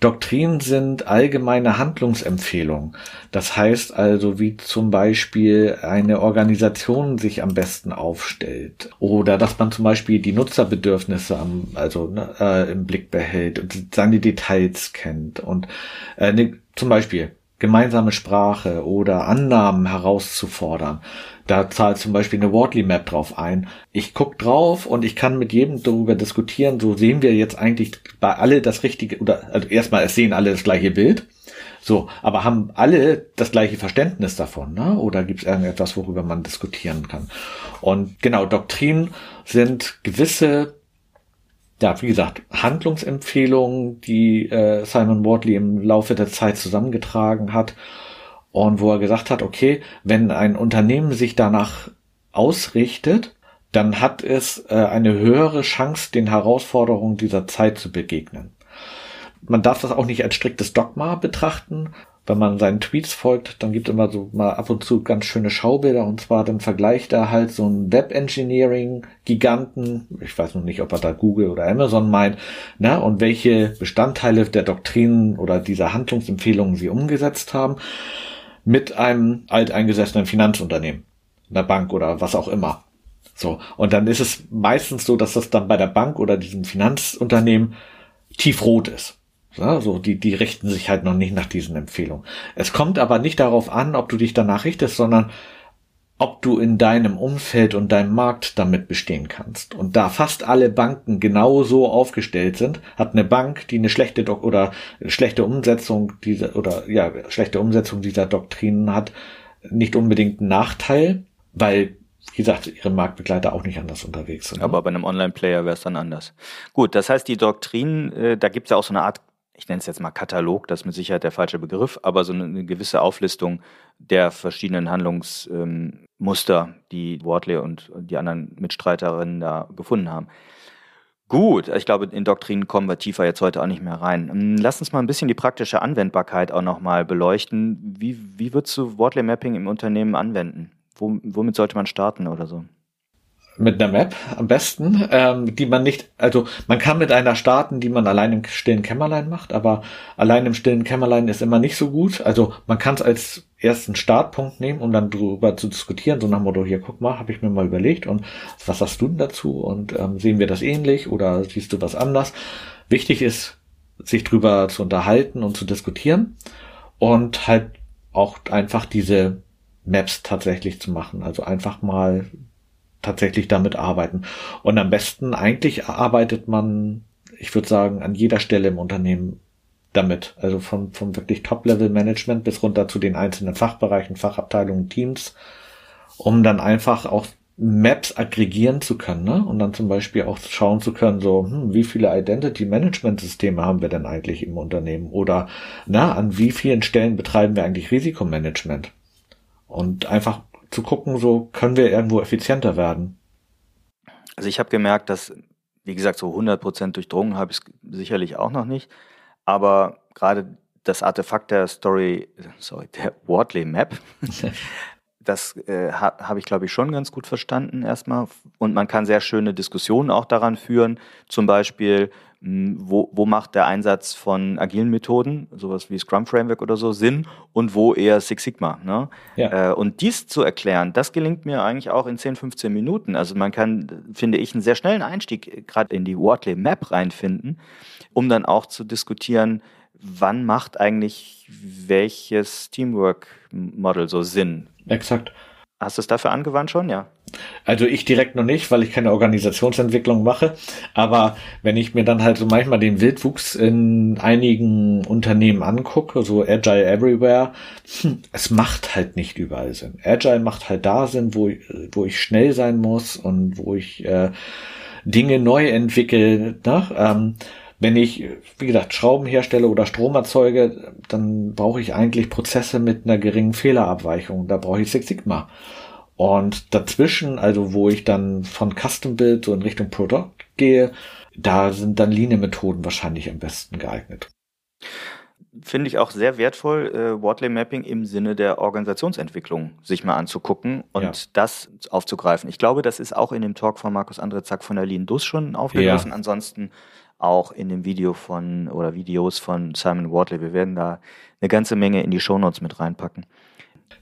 Doktrinen sind allgemeine Handlungsempfehlungen. Das heißt also, wie zum Beispiel eine Organisation sich am besten aufstellt oder dass man zum Beispiel die Nutzerbedürfnisse am, also ne, äh, im Blick behält und seine Details kennt und äh, ne, zum Beispiel gemeinsame Sprache oder Annahmen herauszufordern. Da zahlt zum Beispiel eine Wortly Map drauf ein. Ich guck drauf und ich kann mit jedem darüber diskutieren. So sehen wir jetzt eigentlich bei alle das richtige oder also erstmal es sehen alle das gleiche Bild. So, aber haben alle das gleiche Verständnis davon, ne? Oder gibt es irgendetwas, worüber man diskutieren kann? Und genau, Doktrinen sind gewisse ja, wie gesagt, Handlungsempfehlungen, die äh, Simon Wardley im Laufe der Zeit zusammengetragen hat und wo er gesagt hat, okay, wenn ein Unternehmen sich danach ausrichtet, dann hat es äh, eine höhere Chance, den Herausforderungen dieser Zeit zu begegnen. Man darf das auch nicht als striktes Dogma betrachten, wenn man seinen Tweets folgt, dann gibt es immer so mal ab und zu ganz schöne Schaubilder und zwar dann vergleicht er halt so einen Web-Engineering-Giganten, ich weiß noch nicht, ob er da Google oder Amazon meint, ne, und welche Bestandteile der Doktrinen oder dieser Handlungsempfehlungen sie umgesetzt haben, mit einem alteingesessenen Finanzunternehmen, einer Bank oder was auch immer. So. Und dann ist es meistens so, dass das dann bei der Bank oder diesem Finanzunternehmen tiefrot ist. Ja, so, die, die richten sich halt noch nicht nach diesen Empfehlungen. Es kommt aber nicht darauf an, ob du dich danach richtest, sondern ob du in deinem Umfeld und deinem Markt damit bestehen kannst. Und da fast alle Banken genau so aufgestellt sind, hat eine Bank, die eine schlechte Dok oder schlechte Umsetzung dieser oder ja, schlechte Umsetzung dieser Doktrinen hat, nicht unbedingt einen Nachteil, weil wie gesagt, ihre Marktbegleiter auch nicht anders unterwegs sind. Aber bei einem Online-Player wäre es dann anders. Gut, das heißt, die Doktrinen, äh, da gibt es ja auch so eine Art ich nenne es jetzt mal Katalog, das ist mit Sicherheit der falsche Begriff, aber so eine, gewisse Auflistung der verschiedenen Handlungsmuster, ähm, die Wortley und die anderen Mitstreiterinnen da gefunden haben. Gut, ich glaube, in Doktrinen kommen wir tiefer jetzt heute auch nicht mehr rein. Ähm, lass uns mal ein bisschen die praktische Anwendbarkeit auch nochmal beleuchten. Wie, wie würdest du Wortley Mapping im Unternehmen anwenden? womit sollte man starten oder so? Mit einer Map am besten, ähm, die man nicht, also man kann mit einer starten, die man allein im stillen Kämmerlein macht, aber allein im stillen Kämmerlein ist immer nicht so gut. Also man kann es als ersten Startpunkt nehmen, um dann drüber zu diskutieren, so nach Motto, hier guck mal, habe ich mir mal überlegt und was sagst du denn dazu und ähm, sehen wir das ähnlich oder siehst du was anders? Wichtig ist, sich drüber zu unterhalten und zu diskutieren und halt auch einfach diese Maps tatsächlich zu machen. Also einfach mal tatsächlich damit arbeiten. Und am besten eigentlich arbeitet man, ich würde sagen, an jeder Stelle im Unternehmen damit. Also von, von wirklich Top-Level-Management bis runter zu den einzelnen Fachbereichen, Fachabteilungen, Teams, um dann einfach auch Maps aggregieren zu können, ne? Und dann zum Beispiel auch schauen zu können, so, hm, wie viele Identity-Management-Systeme haben wir denn eigentlich im Unternehmen? Oder na, an wie vielen Stellen betreiben wir eigentlich Risikomanagement? Und einfach zu gucken, so können wir irgendwo effizienter werden. Also ich habe gemerkt, dass, wie gesagt, so 100% durchdrungen habe ich es sicherlich auch noch nicht, aber gerade das Artefakt der Story, sorry, der Wortley Map, das äh, ha, habe ich, glaube ich, schon ganz gut verstanden erstmal. Und man kann sehr schöne Diskussionen auch daran führen. Zum Beispiel, mh, wo, wo macht der Einsatz von agilen Methoden, sowas wie Scrum Framework oder so, Sinn und wo eher Six Sigma. Ne? Ja. Äh, und dies zu erklären, das gelingt mir eigentlich auch in 10, 15 Minuten. Also man kann, finde ich, einen sehr schnellen Einstieg gerade in die Wortley Map reinfinden, um dann auch zu diskutieren, wann macht eigentlich welches Teamwork-Model so Sinn? Exakt. Hast du es dafür angewandt schon? Ja. Also ich direkt noch nicht, weil ich keine Organisationsentwicklung mache. Aber wenn ich mir dann halt so manchmal den Wildwuchs in einigen Unternehmen angucke, so Agile Everywhere, hm, es macht halt nicht überall Sinn. Agile macht halt da Sinn, wo, wo ich schnell sein muss und wo ich äh, Dinge neu entwickle. Ne? Ähm, wenn ich, wie gesagt, Schrauben herstelle oder Strom erzeuge, dann brauche ich eigentlich Prozesse mit einer geringen Fehlerabweichung. Da brauche ich Six Sigma. Und dazwischen, also wo ich dann von Custom Build so in Richtung Product gehe, da sind dann Linie-Methoden wahrscheinlich am besten geeignet. Finde ich auch sehr wertvoll, äh, Wortley Mapping im Sinne der Organisationsentwicklung sich mal anzugucken und ja. das aufzugreifen. Ich glaube, das ist auch in dem Talk von Markus Andrezak von der Lean Dus schon aufgegriffen. Ja. Ansonsten auch in dem Video von oder Videos von Simon Wardley. Wir werden da eine ganze Menge in die Shownotes mit reinpacken.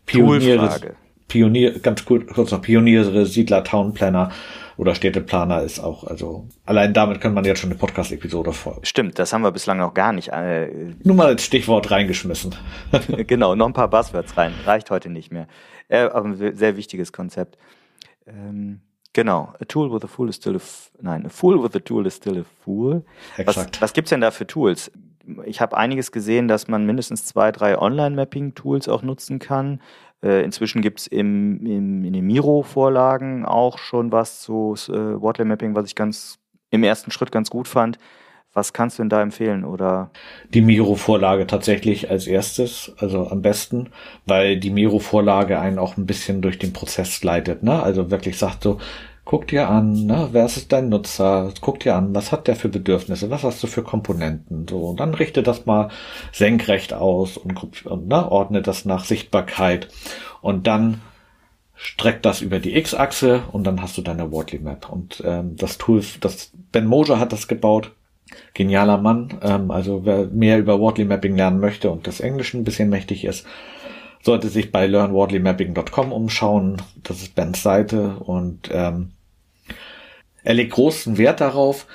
Pioniere, Pionier, ganz kurz noch Pioniere, Siedler, Townplanner oder Städteplaner ist auch, also allein damit kann man jetzt schon eine Podcast-Episode folgen. Stimmt, das haben wir bislang noch gar nicht. Äh, Nur mal als Stichwort reingeschmissen. genau, noch ein paar Buzzwords rein. Reicht heute nicht mehr. Äh, aber ein sehr wichtiges Konzept. Ähm, Genau, a tool with a fool is still a nein, a fool with a tool is still a fool. Exakt. Was, was gibt's denn da für Tools? Ich habe einiges gesehen, dass man mindestens zwei, drei Online-Mapping-Tools auch nutzen kann. Äh, inzwischen gibt's im, im, in den Miro-Vorlagen auch schon was zu äh, Wortley-Mapping, was ich ganz im ersten Schritt ganz gut fand. Was kannst du denn da empfehlen? Oder? Die Miro-Vorlage tatsächlich als erstes, also am besten, weil die Miro-Vorlage einen auch ein bisschen durch den Prozess leitet, ne? Also wirklich sagt so, guck dir an, ne, wer ist dein Nutzer, guck dir an, was hat der für Bedürfnisse, was hast du für Komponenten, so, und dann richte das mal senkrecht aus und, und ne, ordne das nach Sichtbarkeit. Und dann streckt das über die X-Achse und dann hast du deine Wortley Map. Und ähm, das Tool, das Ben Moser hat das gebaut, genialer Mann, ähm, also wer mehr über Wortley Mapping lernen möchte und das Englisch ein bisschen mächtig ist, sollte sich bei learnwortleymapping.com umschauen. Das ist Bens Seite. Und ähm, er legt großen Wert darauf,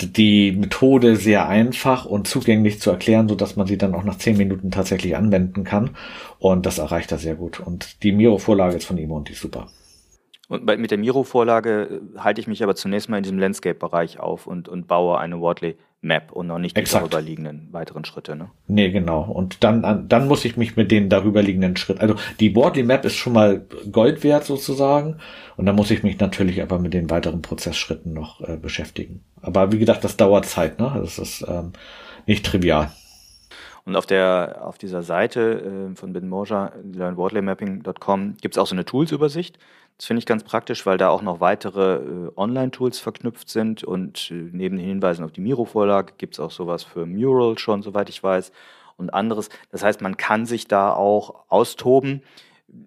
die Methode sehr einfach und zugänglich zu erklären, so dass man sie dann auch nach zehn Minuten tatsächlich anwenden kann. Und das erreicht er sehr gut. Und die Miro-Vorlage ist von ihm und die ist super. Und bei, mit der Miro-Vorlage äh, halte ich mich aber zunächst mal in diesem Landscape-Bereich auf und, und baue eine Wortley Map und noch nicht die darüberliegenden weiteren Schritte. Ne? Nee, genau. Und dann, dann muss ich mich mit den darüberliegenden Schritten, also die Wortley Map ist schon mal Gold wert sozusagen. Und dann muss ich mich natürlich aber mit den weiteren Prozessschritten noch äh, beschäftigen. Aber wie gesagt, das dauert Zeit, ne? Das ist ähm, nicht trivial. Und auf der auf dieser Seite äh, von Ben Moja, learnwortleymapping.com, gibt es auch so eine Tools-Übersicht. Das finde ich ganz praktisch, weil da auch noch weitere äh, Online-Tools verknüpft sind und äh, neben den Hinweisen auf die Miro-Vorlage gibt es auch sowas für Mural schon, soweit ich weiß, und anderes. Das heißt, man kann sich da auch austoben.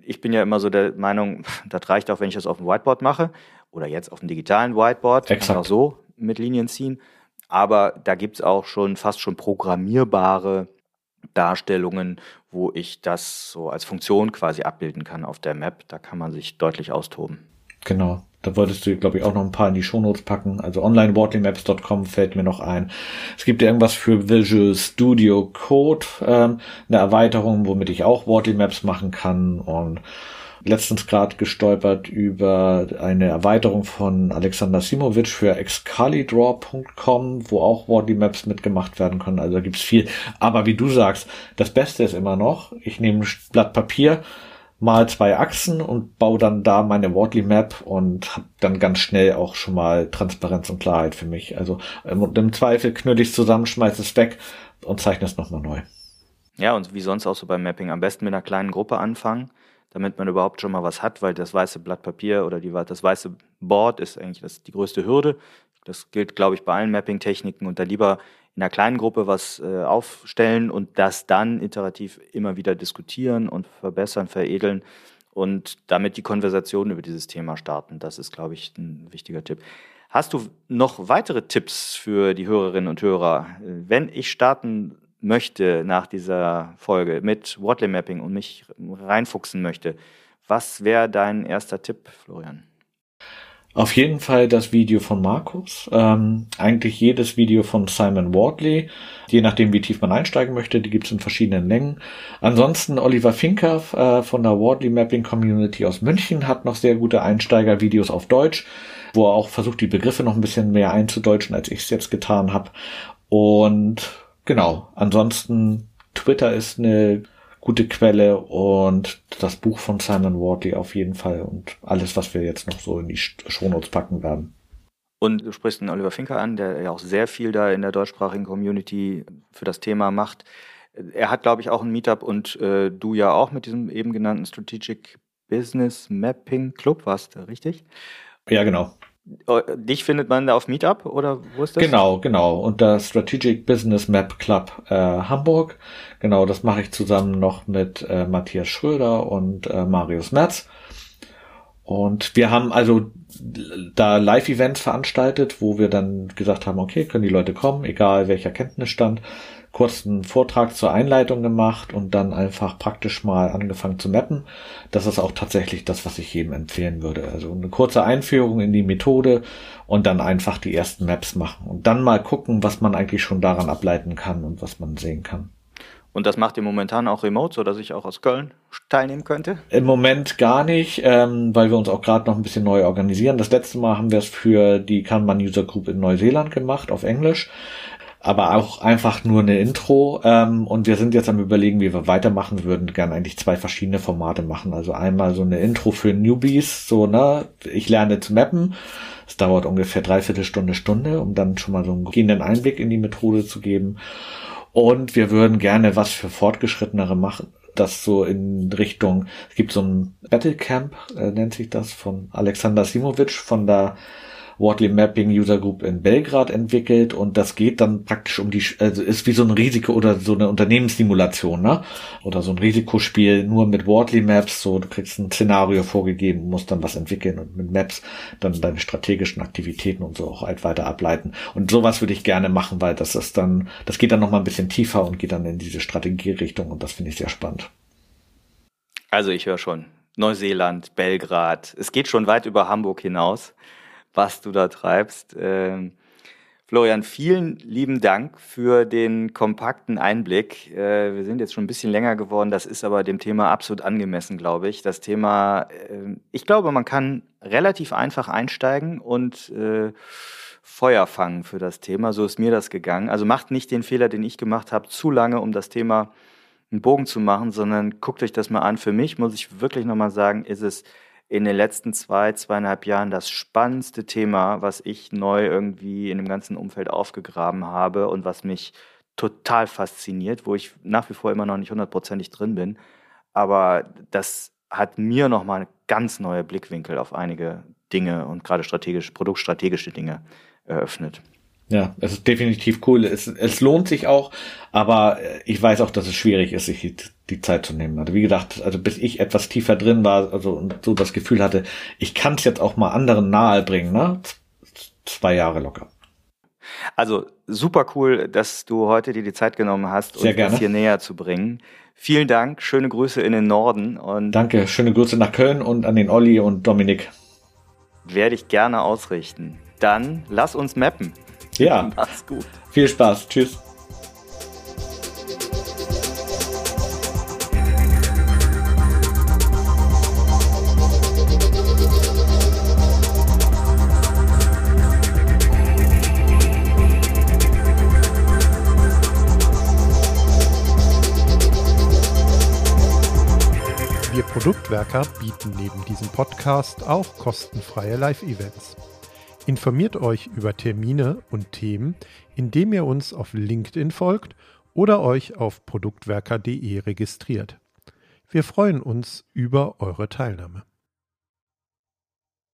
Ich bin ja immer so der Meinung, das reicht auch, wenn ich das auf dem Whiteboard mache oder jetzt auf dem digitalen Whiteboard, Exakt. kann auch so mit Linien ziehen. Aber da gibt es auch schon fast schon programmierbare Darstellungen, wo ich das so als Funktion quasi abbilden kann auf der Map. Da kann man sich deutlich austoben. Genau. Da wolltest du, glaube ich, auch noch ein paar in die Shownotes packen. Also onlinewortleymaps.com fällt mir noch ein. Es gibt irgendwas für Visual Studio Code, ähm, eine Erweiterung, womit ich auch Wortley Maps machen kann und letztens gerade gestolpert über eine Erweiterung von Alexander Simovic für excalidraw.com, wo auch Wordy Maps mitgemacht werden können. Also da gibt's viel. Aber wie du sagst, das Beste ist immer noch, ich nehme ein Blatt Papier, mal zwei Achsen und baue dann da meine Wortly Map und habe dann ganz schnell auch schon mal Transparenz und Klarheit für mich. Also im Zweifel knüll ich zusammen, schmeiß es weg und zeichne es nochmal neu. Ja, und wie sonst auch so beim Mapping, am besten mit einer kleinen Gruppe anfangen damit man überhaupt schon mal was hat, weil das weiße Blatt Papier oder die, das weiße Board ist eigentlich das, die größte Hürde. Das gilt, glaube ich, bei allen Mapping-Techniken und da lieber in einer kleinen Gruppe was äh, aufstellen und das dann iterativ immer wieder diskutieren und verbessern, veredeln und damit die Konversation über dieses Thema starten. Das ist, glaube ich, ein wichtiger Tipp. Hast du noch weitere Tipps für die Hörerinnen und Hörer? Wenn ich starten möchte nach dieser Folge mit Wortley Mapping und mich reinfuchsen möchte, was wäre dein erster Tipp, Florian? Auf jeden Fall das Video von Markus. Ähm, eigentlich jedes Video von Simon Wardley, je nachdem wie tief man einsteigen möchte, die gibt es in verschiedenen Längen. Ansonsten Oliver Finker äh, von der Wardley Mapping Community aus München hat noch sehr gute Einsteigervideos auf Deutsch, wo er auch versucht, die Begriffe noch ein bisschen mehr einzudeutschen, als ich es jetzt getan habe. Und genau, ansonsten Twitter ist eine gute Quelle und das Buch von Simon Wardley auf jeden Fall und alles, was wir jetzt noch so in die Shownotes packen werden. Und du sprichst den Oliver Finker an, der ja auch sehr viel da in der deutschsprachigen Community für das Thema macht. Er hat, glaube ich, auch ein Meetup und äh, du ja auch mit diesem eben genannten Strategic Business Mapping Club, warst du richtig? Ja, genau. Oh, dich findet man da auf Meetup oder wo ist das? Genau, genau. Unter Strategic Business Map Club äh, Hamburg. Genau, das mache ich zusammen noch mit äh, Matthias Schröder und äh, Marius Merz. Und wir haben also da Live-Events veranstaltet, wo wir dann gesagt haben, okay, können die Leute kommen, egal welcher Kenntnisstand kurzen Vortrag zur Einleitung gemacht und dann einfach praktisch mal angefangen zu mappen. Das ist auch tatsächlich das, was ich jedem empfehlen würde. Also eine kurze Einführung in die Methode und dann einfach die ersten Maps machen und dann mal gucken, was man eigentlich schon daran ableiten kann und was man sehen kann. Und das macht ihr momentan auch remote, so dass ich auch aus Köln teilnehmen könnte? Im Moment gar nicht, ähm, weil wir uns auch gerade noch ein bisschen neu organisieren. Das letzte Mal haben wir es für die Kanban User Group in Neuseeland gemacht, auf Englisch aber auch einfach nur eine Intro. Ähm, und wir sind jetzt am überlegen, wie wir weitermachen. Wir würden gerne eigentlich zwei verschiedene Formate machen. Also einmal so eine Intro für Newbies, so, ne, ich lerne zu mappen. Es dauert ungefähr dreiviertel Stunde, Stunde, um dann schon mal so einen gehenden Einblick in die Methode zu geben. Und wir würden gerne was für Fortgeschrittenere machen. Das so in Richtung, es gibt so ein Battlecamp, äh, nennt sich das, von Alexander Simovic von der Wortley Mapping User Group in Belgrad entwickelt und das geht dann praktisch um die, also ist wie so ein Risiko oder so eine Unternehmenssimulation, ne? Oder so ein Risikospiel nur mit Wortley Maps, so du kriegst ein Szenario vorgegeben, musst dann was entwickeln und mit Maps dann deine strategischen Aktivitäten und so auch halt weiter ableiten. Und sowas würde ich gerne machen, weil das ist dann, das geht dann nochmal ein bisschen tiefer und geht dann in diese Strategierichtung und das finde ich sehr spannend. Also ich höre schon. Neuseeland, Belgrad. Es geht schon weit über Hamburg hinaus was du da treibst. Ähm, Florian, vielen lieben Dank für den kompakten Einblick. Äh, wir sind jetzt schon ein bisschen länger geworden, das ist aber dem Thema absolut angemessen, glaube ich. Das Thema, äh, ich glaube, man kann relativ einfach einsteigen und äh, Feuer fangen für das Thema. So ist mir das gegangen. Also macht nicht den Fehler, den ich gemacht habe, zu lange, um das Thema einen Bogen zu machen, sondern guckt euch das mal an. Für mich muss ich wirklich nochmal sagen, ist es in den letzten zwei, zweieinhalb Jahren das spannendste Thema, was ich neu irgendwie in dem ganzen Umfeld aufgegraben habe und was mich total fasziniert, wo ich nach wie vor immer noch nicht hundertprozentig drin bin. Aber das hat mir nochmal ganz neue Blickwinkel auf einige Dinge und gerade strategisch, produktstrategische Dinge eröffnet. Ja, es ist definitiv cool. Es, es lohnt sich auch, aber ich weiß auch, dass es schwierig ist, sich die, die Zeit zu nehmen. Also wie gesagt, also bis ich etwas tiefer drin war, also und so das Gefühl hatte, ich kann es jetzt auch mal anderen nahe bringen, ne? Zwei Jahre locker. Also super cool, dass du heute dir die Zeit genommen hast, uns das hier näher zu bringen. Vielen Dank, schöne Grüße in den Norden und Danke, schöne Grüße nach Köln und an den Olli und Dominik. Werde ich gerne ausrichten. Dann lass uns mappen. Ja. Mach's gut. Viel Spaß. Tschüss. Wir Produktwerker bieten neben diesem Podcast auch kostenfreie Live-Events. Informiert euch über Termine und Themen, indem ihr uns auf LinkedIn folgt oder euch auf produktwerker.de registriert. Wir freuen uns über eure Teilnahme.